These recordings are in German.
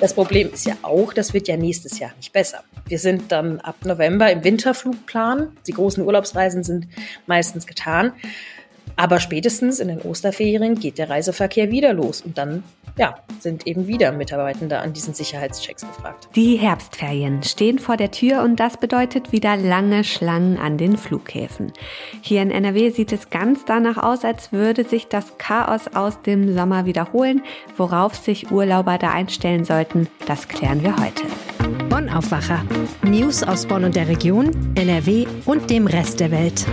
Das Problem ist ja auch, das wird ja nächstes Jahr nicht besser. Wir sind dann ab November im Winterflugplan. Die großen Urlaubsreisen sind meistens getan. Aber spätestens in den Osterferien geht der Reiseverkehr wieder los und dann ja, sind eben wieder Mitarbeitende an diesen Sicherheitschecks gefragt. Die Herbstferien stehen vor der Tür und das bedeutet wieder lange Schlangen an den Flughäfen. Hier in NRW sieht es ganz danach aus, als würde sich das Chaos aus dem Sommer wiederholen. Worauf sich Urlauber da einstellen sollten, das klären wir heute. Bonn Aufwacher. News aus Bonn und der Region, NRW und dem Rest der Welt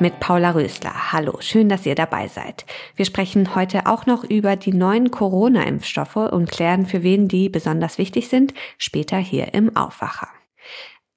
mit Paula Rösler. Hallo, schön, dass ihr dabei seid. Wir sprechen heute auch noch über die neuen Corona-Impfstoffe und klären, für wen die besonders wichtig sind, später hier im Aufwacher.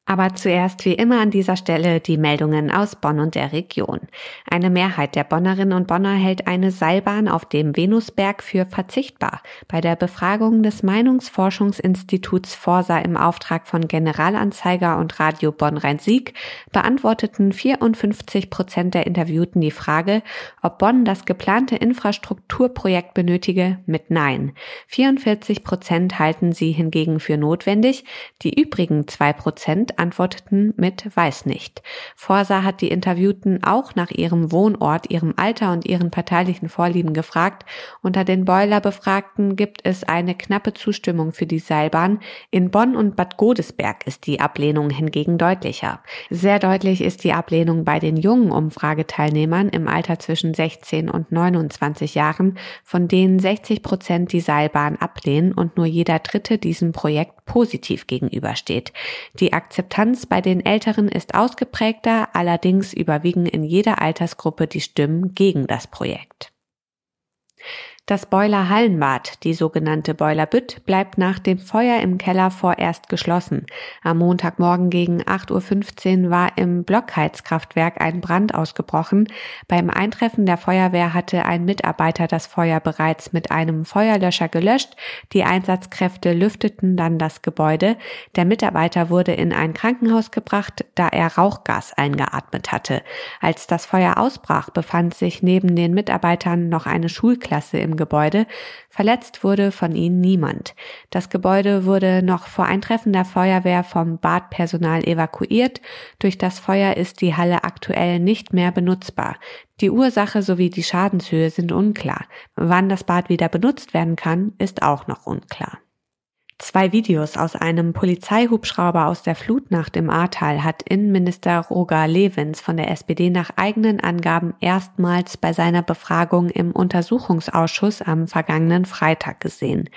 Aber zuerst wie immer an dieser Stelle die Meldungen aus Bonn und der Region. Eine Mehrheit der Bonnerinnen und Bonner hält eine Seilbahn auf dem Venusberg für verzichtbar. Bei der Befragung des Meinungsforschungsinstituts Forsa im Auftrag von Generalanzeiger und Radio Bonn-Rhein-Sieg beantworteten 54 Prozent der Interviewten die Frage, ob Bonn das geplante Infrastrukturprojekt benötige, mit Nein. 44 Prozent halten sie hingegen für notwendig. Die übrigen zwei Prozent antworteten mit weiß nicht. Forsa hat die Interviewten auch nach ihrem Wohnort, ihrem Alter und ihren parteilichen Vorlieben gefragt. Unter den Boiler-Befragten gibt es eine knappe Zustimmung für die Seilbahn. In Bonn und Bad Godesberg ist die Ablehnung hingegen deutlicher. Sehr deutlich ist die Ablehnung bei den jungen Umfrageteilnehmern im Alter zwischen 16 und 29 Jahren, von denen 60 Prozent die Seilbahn ablehnen und nur jeder Dritte diesem Projekt positiv gegenübersteht. Die Akzeptanz bei den Älteren ist ausgeprägter, allerdings überwiegen in jeder Altersgruppe die Stimmen gegen das Projekt. Das Boiler Hallenbad, die sogenannte Boiler Bütt, bleibt nach dem Feuer im Keller vorerst geschlossen. Am Montagmorgen gegen 8.15 Uhr war im Blockheizkraftwerk ein Brand ausgebrochen. Beim Eintreffen der Feuerwehr hatte ein Mitarbeiter das Feuer bereits mit einem Feuerlöscher gelöscht. Die Einsatzkräfte lüfteten dann das Gebäude. Der Mitarbeiter wurde in ein Krankenhaus gebracht, da er Rauchgas eingeatmet hatte. Als das Feuer ausbrach, befand sich neben den Mitarbeitern noch eine Schulklasse im Gebäude. Verletzt wurde von ihnen niemand. Das Gebäude wurde noch vor Eintreffen der Feuerwehr vom Badpersonal evakuiert. Durch das Feuer ist die Halle aktuell nicht mehr benutzbar. Die Ursache sowie die Schadenshöhe sind unklar. Wann das Bad wieder benutzt werden kann, ist auch noch unklar. Zwei Videos aus einem Polizeihubschrauber aus der Flutnacht im Ahrtal hat Innenminister Roger Lewins von der SPD nach eigenen Angaben erstmals bei seiner Befragung im Untersuchungsausschuss am vergangenen Freitag gesehen.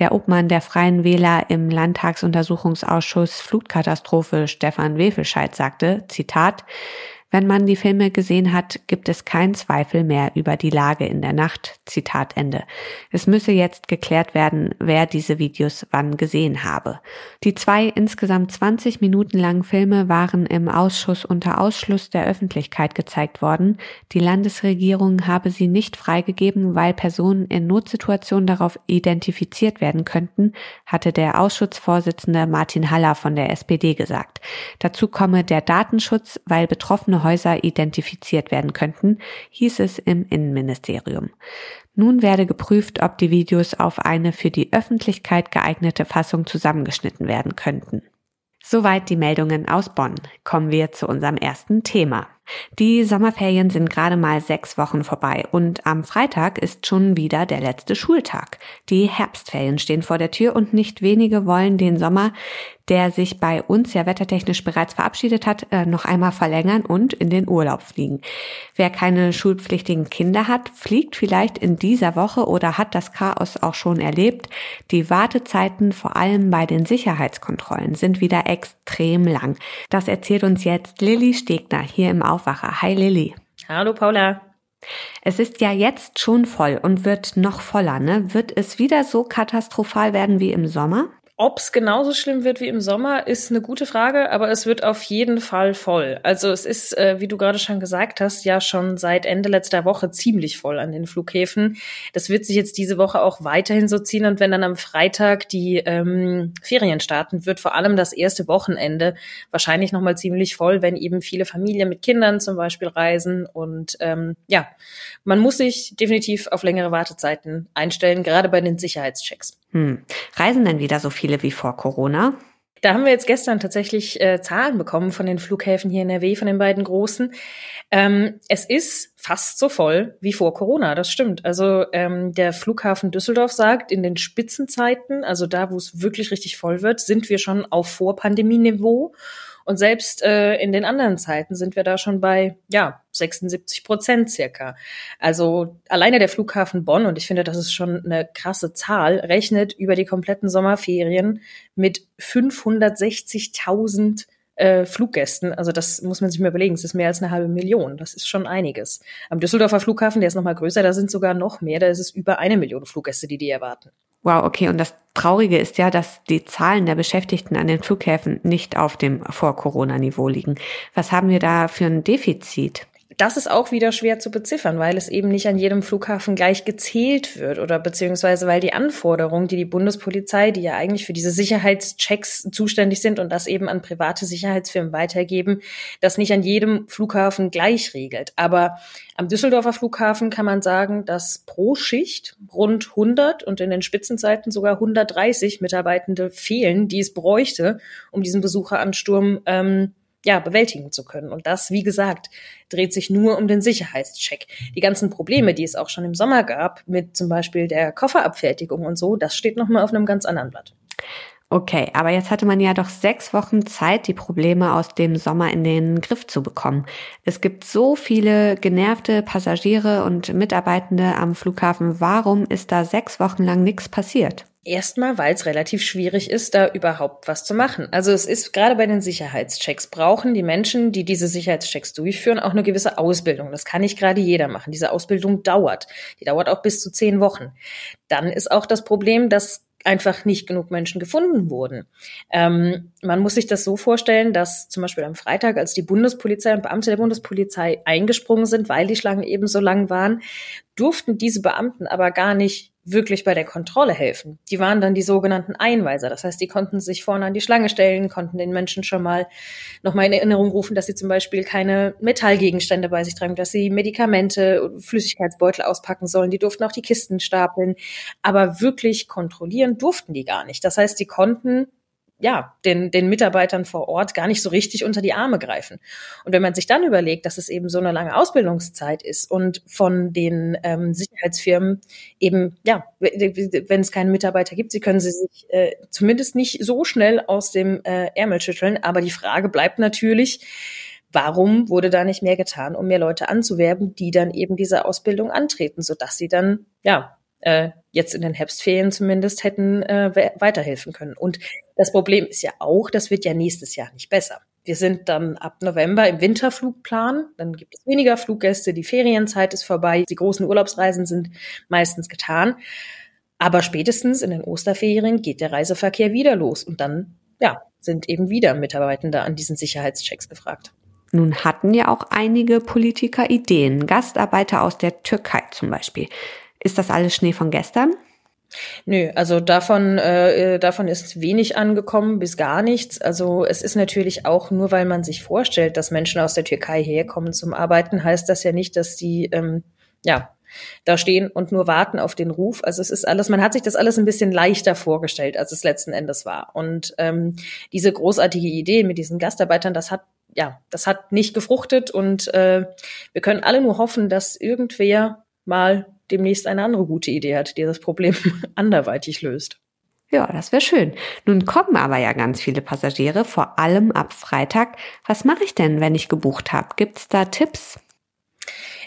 Der Obmann der Freien Wähler im Landtagsuntersuchungsausschuss Flutkatastrophe Stefan Wefelscheid sagte, Zitat, wenn man die Filme gesehen hat, gibt es keinen Zweifel mehr über die Lage in der Nacht. Zitat Ende. Es müsse jetzt geklärt werden, wer diese Videos wann gesehen habe. Die zwei insgesamt 20 Minuten langen Filme waren im Ausschuss unter Ausschluss der Öffentlichkeit gezeigt worden. Die Landesregierung habe sie nicht freigegeben, weil Personen in Notsituationen darauf identifiziert werden könnten, hatte der Ausschussvorsitzende Martin Haller von der SPD gesagt. Dazu komme der Datenschutz, weil Betroffene Häuser identifiziert werden könnten, hieß es im Innenministerium. Nun werde geprüft, ob die Videos auf eine für die Öffentlichkeit geeignete Fassung zusammengeschnitten werden könnten. Soweit die Meldungen aus Bonn. Kommen wir zu unserem ersten Thema. Die Sommerferien sind gerade mal sechs Wochen vorbei und am Freitag ist schon wieder der letzte Schultag. Die Herbstferien stehen vor der Tür und nicht wenige wollen den Sommer der sich bei uns ja wettertechnisch bereits verabschiedet hat, äh, noch einmal verlängern und in den Urlaub fliegen. Wer keine schulpflichtigen Kinder hat, fliegt vielleicht in dieser Woche oder hat das Chaos auch schon erlebt. Die Wartezeiten, vor allem bei den Sicherheitskontrollen, sind wieder extrem lang. Das erzählt uns jetzt Lilly Stegner hier im Aufwacher. Hi Lilly. Hallo Paula. Es ist ja jetzt schon voll und wird noch voller, ne? Wird es wieder so katastrophal werden wie im Sommer? Ob es genauso schlimm wird wie im Sommer, ist eine gute Frage, aber es wird auf jeden Fall voll. Also es ist, äh, wie du gerade schon gesagt hast, ja schon seit Ende letzter Woche ziemlich voll an den Flughäfen. Das wird sich jetzt diese Woche auch weiterhin so ziehen und wenn dann am Freitag die ähm, Ferien starten, wird vor allem das erste Wochenende wahrscheinlich nochmal ziemlich voll, wenn eben viele Familien mit Kindern zum Beispiel reisen und ähm, ja, man muss sich definitiv auf längere Wartezeiten einstellen, gerade bei den Sicherheitschecks. Hm. Reisen denn wieder so viele wie vor Corona? Da haben wir jetzt gestern tatsächlich äh, Zahlen bekommen von den Flughäfen hier in NRW, von den beiden großen. Ähm, es ist fast so voll wie vor Corona, das stimmt. Also ähm, der Flughafen Düsseldorf sagt, in den Spitzenzeiten, also da, wo es wirklich richtig voll wird, sind wir schon auf Vorpandemieniveau. Und selbst äh, in den anderen Zeiten sind wir da schon bei, ja, 76 Prozent circa. Also alleine der Flughafen Bonn, und ich finde, das ist schon eine krasse Zahl, rechnet über die kompletten Sommerferien mit 560.000 äh, Fluggästen. Also das muss man sich mal überlegen. Es ist mehr als eine halbe Million. Das ist schon einiges. Am Düsseldorfer Flughafen, der ist noch mal größer, da sind sogar noch mehr. Da ist es über eine Million Fluggäste, die die erwarten. Wow, okay. Und das Traurige ist ja, dass die Zahlen der Beschäftigten an den Flughäfen nicht auf dem Vor-Corona-Niveau liegen. Was haben wir da für ein Defizit? Das ist auch wieder schwer zu beziffern, weil es eben nicht an jedem Flughafen gleich gezählt wird oder beziehungsweise weil die Anforderungen, die die Bundespolizei, die ja eigentlich für diese Sicherheitschecks zuständig sind und das eben an private Sicherheitsfirmen weitergeben, das nicht an jedem Flughafen gleich regelt. Aber am Düsseldorfer Flughafen kann man sagen, dass pro Schicht rund 100 und in den Spitzenzeiten sogar 130 Mitarbeitende fehlen, die es bräuchte, um diesen Besucheransturm ähm, ja, bewältigen zu können. Und das, wie gesagt, dreht sich nur um den Sicherheitscheck. Die ganzen Probleme, die es auch schon im Sommer gab, mit zum Beispiel der Kofferabfertigung und so, das steht nochmal auf einem ganz anderen Blatt. Okay, aber jetzt hatte man ja doch sechs Wochen Zeit, die Probleme aus dem Sommer in den Griff zu bekommen. Es gibt so viele genervte Passagiere und Mitarbeitende am Flughafen. Warum ist da sechs Wochen lang nichts passiert? Erstmal, weil es relativ schwierig ist, da überhaupt was zu machen. Also es ist gerade bei den Sicherheitschecks brauchen die Menschen, die diese Sicherheitschecks durchführen, auch eine gewisse Ausbildung. Das kann nicht gerade jeder machen. Diese Ausbildung dauert. Die dauert auch bis zu zehn Wochen. Dann ist auch das Problem, dass einfach nicht genug Menschen gefunden wurden. Ähm, man muss sich das so vorstellen, dass zum Beispiel am Freitag, als die Bundespolizei und Beamte der Bundespolizei eingesprungen sind, weil die Schlangen eben so lang waren, durften diese Beamten aber gar nicht wirklich bei der Kontrolle helfen. Die waren dann die sogenannten Einweiser. Das heißt, die konnten sich vorne an die Schlange stellen, konnten den Menschen schon mal nochmal in Erinnerung rufen, dass sie zum Beispiel keine Metallgegenstände bei sich tragen, dass sie Medikamente, Flüssigkeitsbeutel auspacken sollen. Die durften auch die Kisten stapeln. Aber wirklich kontrollieren durften die gar nicht. Das heißt, die konnten ja, den, den Mitarbeitern vor Ort gar nicht so richtig unter die Arme greifen. Und wenn man sich dann überlegt, dass es eben so eine lange Ausbildungszeit ist und von den ähm, Sicherheitsfirmen eben, ja, wenn es keinen Mitarbeiter gibt, sie können sie sich äh, zumindest nicht so schnell aus dem äh, Ärmel schütteln. Aber die Frage bleibt natürlich, warum wurde da nicht mehr getan, um mehr Leute anzuwerben, die dann eben diese Ausbildung antreten, sodass sie dann, ja, äh, jetzt in den Herbstferien zumindest hätten äh, weiterhelfen können. Und das Problem ist ja auch, das wird ja nächstes Jahr nicht besser. Wir sind dann ab November im Winterflugplan, dann gibt es weniger Fluggäste, die Ferienzeit ist vorbei, die großen Urlaubsreisen sind meistens getan. Aber spätestens in den Osterferien geht der Reiseverkehr wieder los und dann, ja, sind eben wieder Mitarbeitende an diesen Sicherheitschecks gefragt. Nun hatten ja auch einige Politiker Ideen, Gastarbeiter aus der Türkei zum Beispiel. Ist das alles Schnee von gestern? Nö, also davon, äh, davon ist wenig angekommen bis gar nichts. Also es ist natürlich auch nur, weil man sich vorstellt, dass Menschen aus der Türkei herkommen zum Arbeiten, heißt das ja nicht, dass die ähm, ja da stehen und nur warten auf den Ruf. Also es ist alles, man hat sich das alles ein bisschen leichter vorgestellt, als es letzten Endes war. Und ähm, diese großartige Idee mit diesen Gastarbeitern, das hat ja, das hat nicht gefruchtet und äh, wir können alle nur hoffen, dass irgendwer mal demnächst eine andere gute Idee hat, die das Problem anderweitig löst. Ja, das wäre schön. Nun kommen aber ja ganz viele Passagiere, vor allem ab Freitag. Was mache ich denn, wenn ich gebucht habe? Gibt es da Tipps?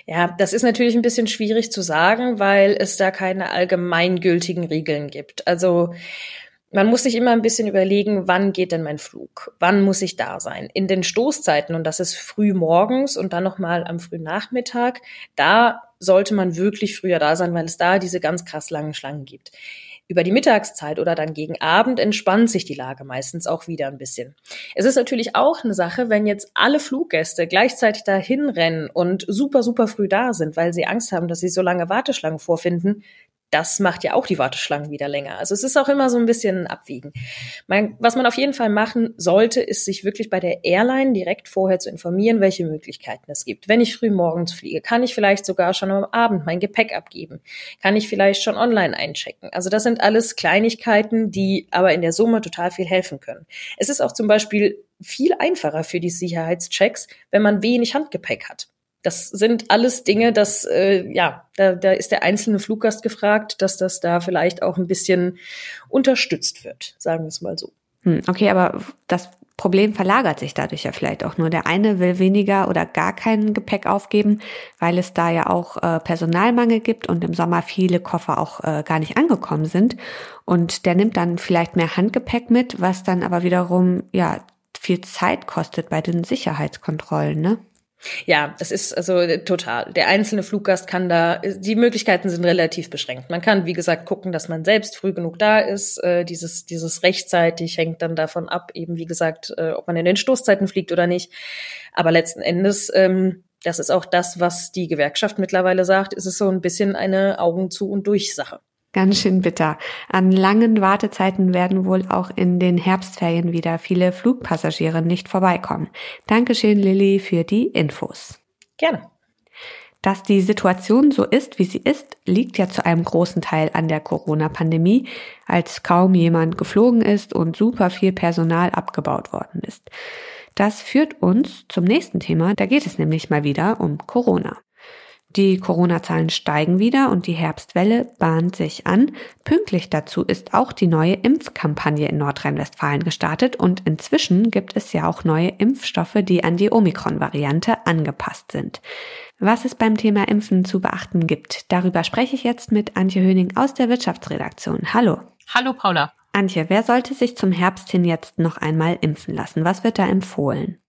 Ja, das ist natürlich ein bisschen schwierig zu sagen, weil es da keine allgemeingültigen Regeln gibt. Also man muss sich immer ein bisschen überlegen, wann geht denn mein Flug? Wann muss ich da sein? In den Stoßzeiten, und das ist früh morgens und dann nochmal am frühen Nachmittag, da sollte man wirklich früher da sein, weil es da diese ganz krass langen Schlangen gibt. Über die Mittagszeit oder dann gegen Abend entspannt sich die Lage meistens auch wieder ein bisschen. Es ist natürlich auch eine Sache, wenn jetzt alle Fluggäste gleichzeitig dahin rennen und super, super früh da sind, weil sie Angst haben, dass sie so lange Warteschlangen vorfinden, das macht ja auch die Warteschlangen wieder länger. Also es ist auch immer so ein bisschen Abwiegen. Man, was man auf jeden Fall machen sollte, ist sich wirklich bei der Airline direkt vorher zu informieren, welche Möglichkeiten es gibt. Wenn ich früh morgens fliege, kann ich vielleicht sogar schon am Abend mein Gepäck abgeben? Kann ich vielleicht schon online einchecken? Also das sind alles Kleinigkeiten, die aber in der Summe total viel helfen können. Es ist auch zum Beispiel viel einfacher für die Sicherheitschecks, wenn man wenig Handgepäck hat. Das sind alles Dinge, dass äh, ja, da, da ist der einzelne Fluggast gefragt, dass das da vielleicht auch ein bisschen unterstützt wird, sagen wir es mal so. Hm, okay, aber das Problem verlagert sich dadurch ja vielleicht auch nur. Der eine will weniger oder gar kein Gepäck aufgeben, weil es da ja auch äh, Personalmangel gibt und im Sommer viele Koffer auch äh, gar nicht angekommen sind. Und der nimmt dann vielleicht mehr Handgepäck mit, was dann aber wiederum ja viel Zeit kostet bei den Sicherheitskontrollen, ne? Ja, es ist also äh, total. Der einzelne Fluggast kann da, die Möglichkeiten sind relativ beschränkt. Man kann, wie gesagt, gucken, dass man selbst früh genug da ist. Äh, dieses, dieses rechtzeitig hängt dann davon ab, eben wie gesagt, äh, ob man in den Stoßzeiten fliegt oder nicht. Aber letzten Endes, ähm, das ist auch das, was die Gewerkschaft mittlerweile sagt, ist es so ein bisschen eine Augen zu und durch Sache. Ganz schön bitter. An langen Wartezeiten werden wohl auch in den Herbstferien wieder viele Flugpassagiere nicht vorbeikommen. Dankeschön, Lilly, für die Infos. Gerne. Dass die Situation so ist, wie sie ist, liegt ja zu einem großen Teil an der Corona-Pandemie, als kaum jemand geflogen ist und super viel Personal abgebaut worden ist. Das führt uns zum nächsten Thema, da geht es nämlich mal wieder um Corona. Die Corona-Zahlen steigen wieder und die Herbstwelle bahnt sich an. Pünktlich dazu ist auch die neue Impfkampagne in Nordrhein-Westfalen gestartet und inzwischen gibt es ja auch neue Impfstoffe, die an die Omikron-Variante angepasst sind. Was es beim Thema Impfen zu beachten gibt, darüber spreche ich jetzt mit Antje Höning aus der Wirtschaftsredaktion. Hallo. Hallo Paula. Antje, wer sollte sich zum Herbst hin jetzt noch einmal impfen lassen? Was wird da empfohlen?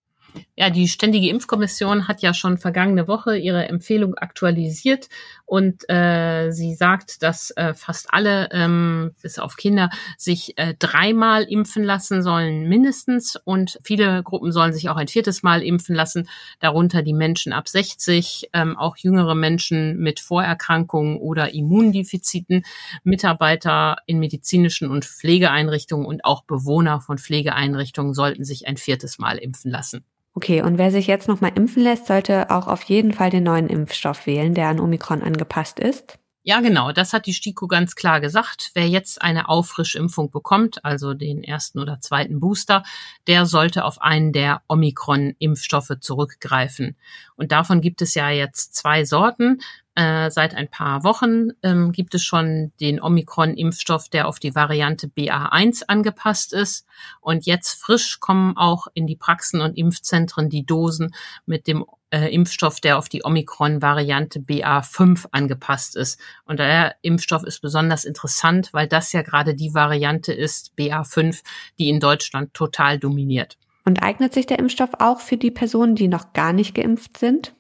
Ja, die Ständige Impfkommission hat ja schon vergangene Woche ihre Empfehlung aktualisiert und äh, sie sagt, dass äh, fast alle, ähm, bis auf Kinder, sich äh, dreimal impfen lassen sollen mindestens und viele Gruppen sollen sich auch ein viertes Mal impfen lassen, darunter die Menschen ab 60, ähm, auch jüngere Menschen mit Vorerkrankungen oder Immundefiziten, Mitarbeiter in medizinischen und Pflegeeinrichtungen und auch Bewohner von Pflegeeinrichtungen sollten sich ein viertes Mal impfen lassen. Okay, und wer sich jetzt nochmal impfen lässt, sollte auch auf jeden Fall den neuen Impfstoff wählen, der an Omikron angepasst ist. Ja, genau, das hat die STIKO ganz klar gesagt. Wer jetzt eine Auffrischimpfung bekommt, also den ersten oder zweiten Booster, der sollte auf einen der Omikron-Impfstoffe zurückgreifen. Und davon gibt es ja jetzt zwei Sorten. Äh, seit ein paar Wochen ähm, gibt es schon den Omikron-Impfstoff, der auf die Variante BA1 angepasst ist. Und jetzt frisch kommen auch in die Praxen und Impfzentren die Dosen mit dem äh, Impfstoff, der auf die Omikron-Variante BA5 angepasst ist. Und der Impfstoff ist besonders interessant, weil das ja gerade die Variante ist, BA5, die in Deutschland total dominiert. Und eignet sich der Impfstoff auch für die Personen, die noch gar nicht geimpft sind?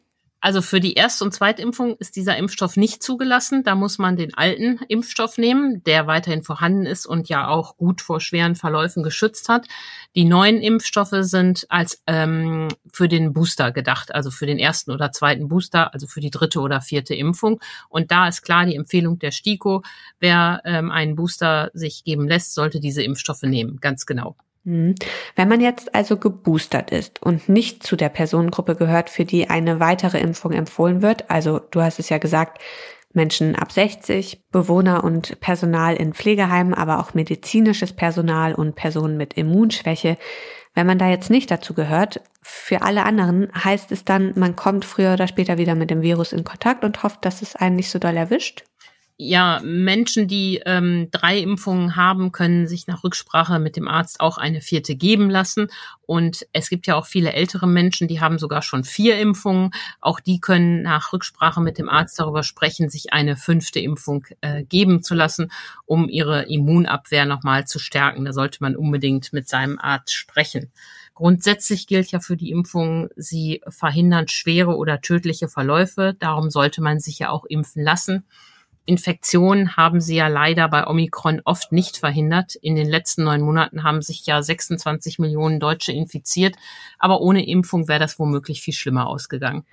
Also für die Erst- und Zweitimpfung ist dieser Impfstoff nicht zugelassen. Da muss man den alten Impfstoff nehmen, der weiterhin vorhanden ist und ja auch gut vor schweren Verläufen geschützt hat. Die neuen Impfstoffe sind als ähm, für den Booster gedacht, also für den ersten oder zweiten Booster, also für die dritte oder vierte Impfung. Und da ist klar die Empfehlung der STIKO, wer ähm, einen Booster sich geben lässt, sollte diese Impfstoffe nehmen, ganz genau. Mhm. Wenn man jetzt also geboostert ist und nicht zu der Personengruppe gehört, für die eine weitere Impfung empfohlen wird, also du hast es ja gesagt, Menschen ab 60, Bewohner und Personal in Pflegeheimen, aber auch medizinisches Personal und Personen mit Immunschwäche. Wenn man da jetzt nicht dazu gehört, für alle anderen heißt es dann, man kommt früher oder später wieder mit dem Virus in Kontakt und hofft, dass es einen nicht so doll erwischt? Ja, Menschen, die ähm, drei Impfungen haben, können sich nach Rücksprache mit dem Arzt auch eine vierte geben lassen. Und es gibt ja auch viele ältere Menschen, die haben sogar schon vier Impfungen. Auch die können nach Rücksprache mit dem Arzt darüber sprechen, sich eine fünfte Impfung äh, geben zu lassen, um ihre Immunabwehr nochmal zu stärken. Da sollte man unbedingt mit seinem Arzt sprechen. Grundsätzlich gilt ja für die Impfungen, sie verhindern schwere oder tödliche Verläufe. Darum sollte man sich ja auch impfen lassen. Infektionen haben sie ja leider bei Omikron oft nicht verhindert. In den letzten neun Monaten haben sich ja 26 Millionen Deutsche infiziert, aber ohne Impfung wäre das womöglich viel schlimmer ausgegangen.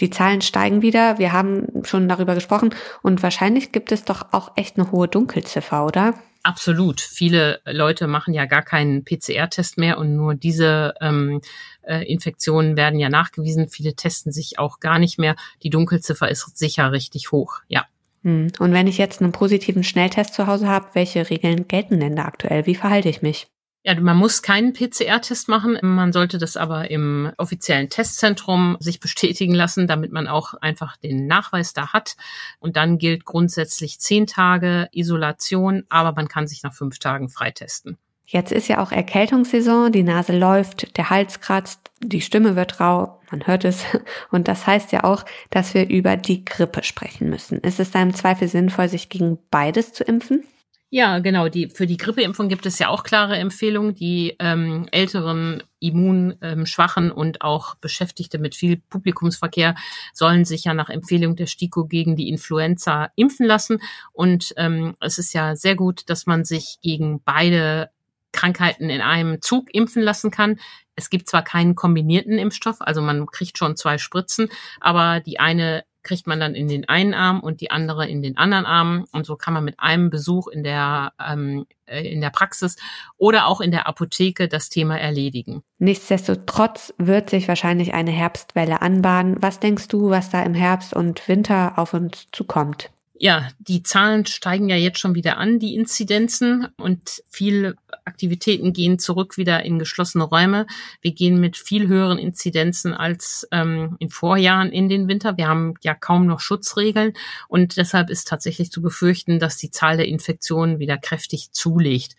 Die Zahlen steigen wieder, wir haben schon darüber gesprochen und wahrscheinlich gibt es doch auch echt eine hohe Dunkelziffer, oder? Absolut. Viele Leute machen ja gar keinen PCR-Test mehr und nur diese ähm, äh, Infektionen werden ja nachgewiesen. Viele testen sich auch gar nicht mehr. Die Dunkelziffer ist sicher richtig hoch, ja. Hm. Und wenn ich jetzt einen positiven Schnelltest zu Hause habe, welche Regeln gelten denn da aktuell? Wie verhalte ich mich? Ja, man muss keinen PCR-Test machen. Man sollte das aber im offiziellen Testzentrum sich bestätigen lassen, damit man auch einfach den Nachweis da hat. Und dann gilt grundsätzlich zehn Tage Isolation, aber man kann sich nach fünf Tagen freitesten. Jetzt ist ja auch Erkältungssaison, die Nase läuft, der Hals kratzt, die Stimme wird rau, man hört es. Und das heißt ja auch, dass wir über die Grippe sprechen müssen. Ist es da im Zweifel sinnvoll, sich gegen beides zu impfen? Ja, genau. Die, für die Grippeimpfung gibt es ja auch klare Empfehlungen. Die ähm, älteren, immunschwachen ähm, und auch Beschäftigte mit viel Publikumsverkehr sollen sich ja nach Empfehlung der STIKO gegen die Influenza impfen lassen. Und ähm, es ist ja sehr gut, dass man sich gegen beide Krankheiten in einem Zug impfen lassen kann. Es gibt zwar keinen kombinierten Impfstoff, also man kriegt schon zwei Spritzen, aber die eine kriegt man dann in den einen Arm und die andere in den anderen Arm. Und so kann man mit einem Besuch in der, ähm, äh, in der Praxis oder auch in der Apotheke das Thema erledigen. Nichtsdestotrotz wird sich wahrscheinlich eine Herbstwelle anbahnen. Was denkst du, was da im Herbst und Winter auf uns zukommt? Ja, die Zahlen steigen ja jetzt schon wieder an, die Inzidenzen und viele Aktivitäten gehen zurück wieder in geschlossene Räume. Wir gehen mit viel höheren Inzidenzen als ähm, in Vorjahren in den Winter. Wir haben ja kaum noch Schutzregeln und deshalb ist tatsächlich zu befürchten, dass die Zahl der Infektionen wieder kräftig zulegt.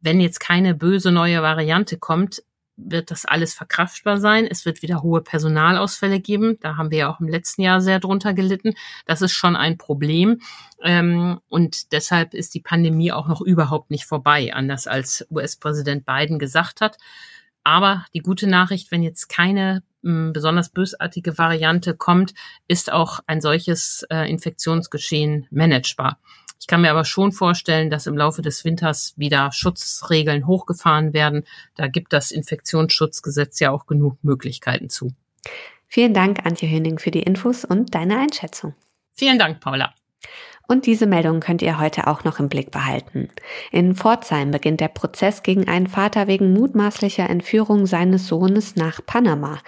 Wenn jetzt keine böse neue Variante kommt, wird das alles verkraftbar sein. Es wird wieder hohe Personalausfälle geben. Da haben wir ja auch im letzten Jahr sehr drunter gelitten. Das ist schon ein Problem. Ähm, und deshalb ist die Pandemie auch noch überhaupt nicht vorbei, anders als US-Präsident Biden gesagt hat. Aber die gute Nachricht, wenn jetzt keine besonders bösartige Variante kommt, ist auch ein solches äh, Infektionsgeschehen managebar. Ich kann mir aber schon vorstellen, dass im Laufe des Winters wieder Schutzregeln hochgefahren werden. Da gibt das Infektionsschutzgesetz ja auch genug Möglichkeiten zu. Vielen Dank, Antje Höning, für die Infos und deine Einschätzung. Vielen Dank, Paula. Und diese Meldung könnt ihr heute auch noch im Blick behalten. In Pforzheim beginnt der Prozess gegen einen Vater wegen mutmaßlicher Entführung seines Sohnes nach Panama.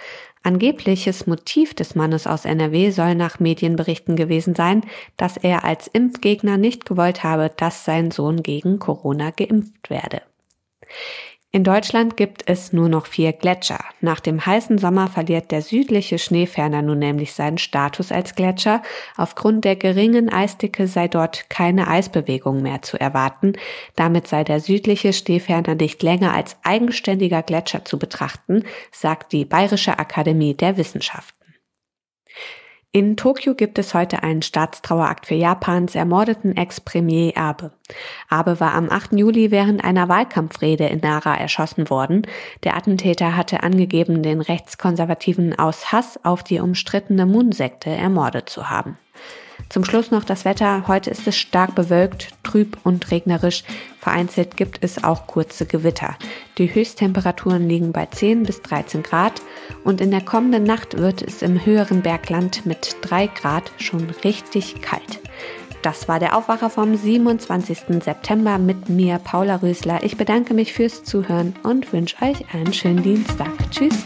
Angebliches Motiv des Mannes aus NRW soll nach Medienberichten gewesen sein, dass er als Impfgegner nicht gewollt habe, dass sein Sohn gegen Corona geimpft werde. In Deutschland gibt es nur noch vier Gletscher. Nach dem heißen Sommer verliert der südliche Schneeferner nun nämlich seinen Status als Gletscher. Aufgrund der geringen Eisdicke sei dort keine Eisbewegung mehr zu erwarten. Damit sei der südliche Schneeferner nicht länger als eigenständiger Gletscher zu betrachten, sagt die Bayerische Akademie der Wissenschaften. In Tokio gibt es heute einen Staatstrauerakt für Japans ermordeten Ex-Premier Abe. Abe war am 8. Juli während einer Wahlkampfrede in Nara erschossen worden. Der Attentäter hatte angegeben, den Rechtskonservativen aus Hass auf die umstrittene Moon-Sekte ermordet zu haben. Zum Schluss noch das Wetter. Heute ist es stark bewölkt, trüb und regnerisch. Vereinzelt gibt es auch kurze Gewitter. Die Höchsttemperaturen liegen bei 10 bis 13 Grad und in der kommenden Nacht wird es im höheren Bergland mit 3 Grad schon richtig kalt. Das war der Aufwacher vom 27. September mit mir, Paula Rösler. Ich bedanke mich fürs Zuhören und wünsche euch einen schönen Dienstag. Tschüss.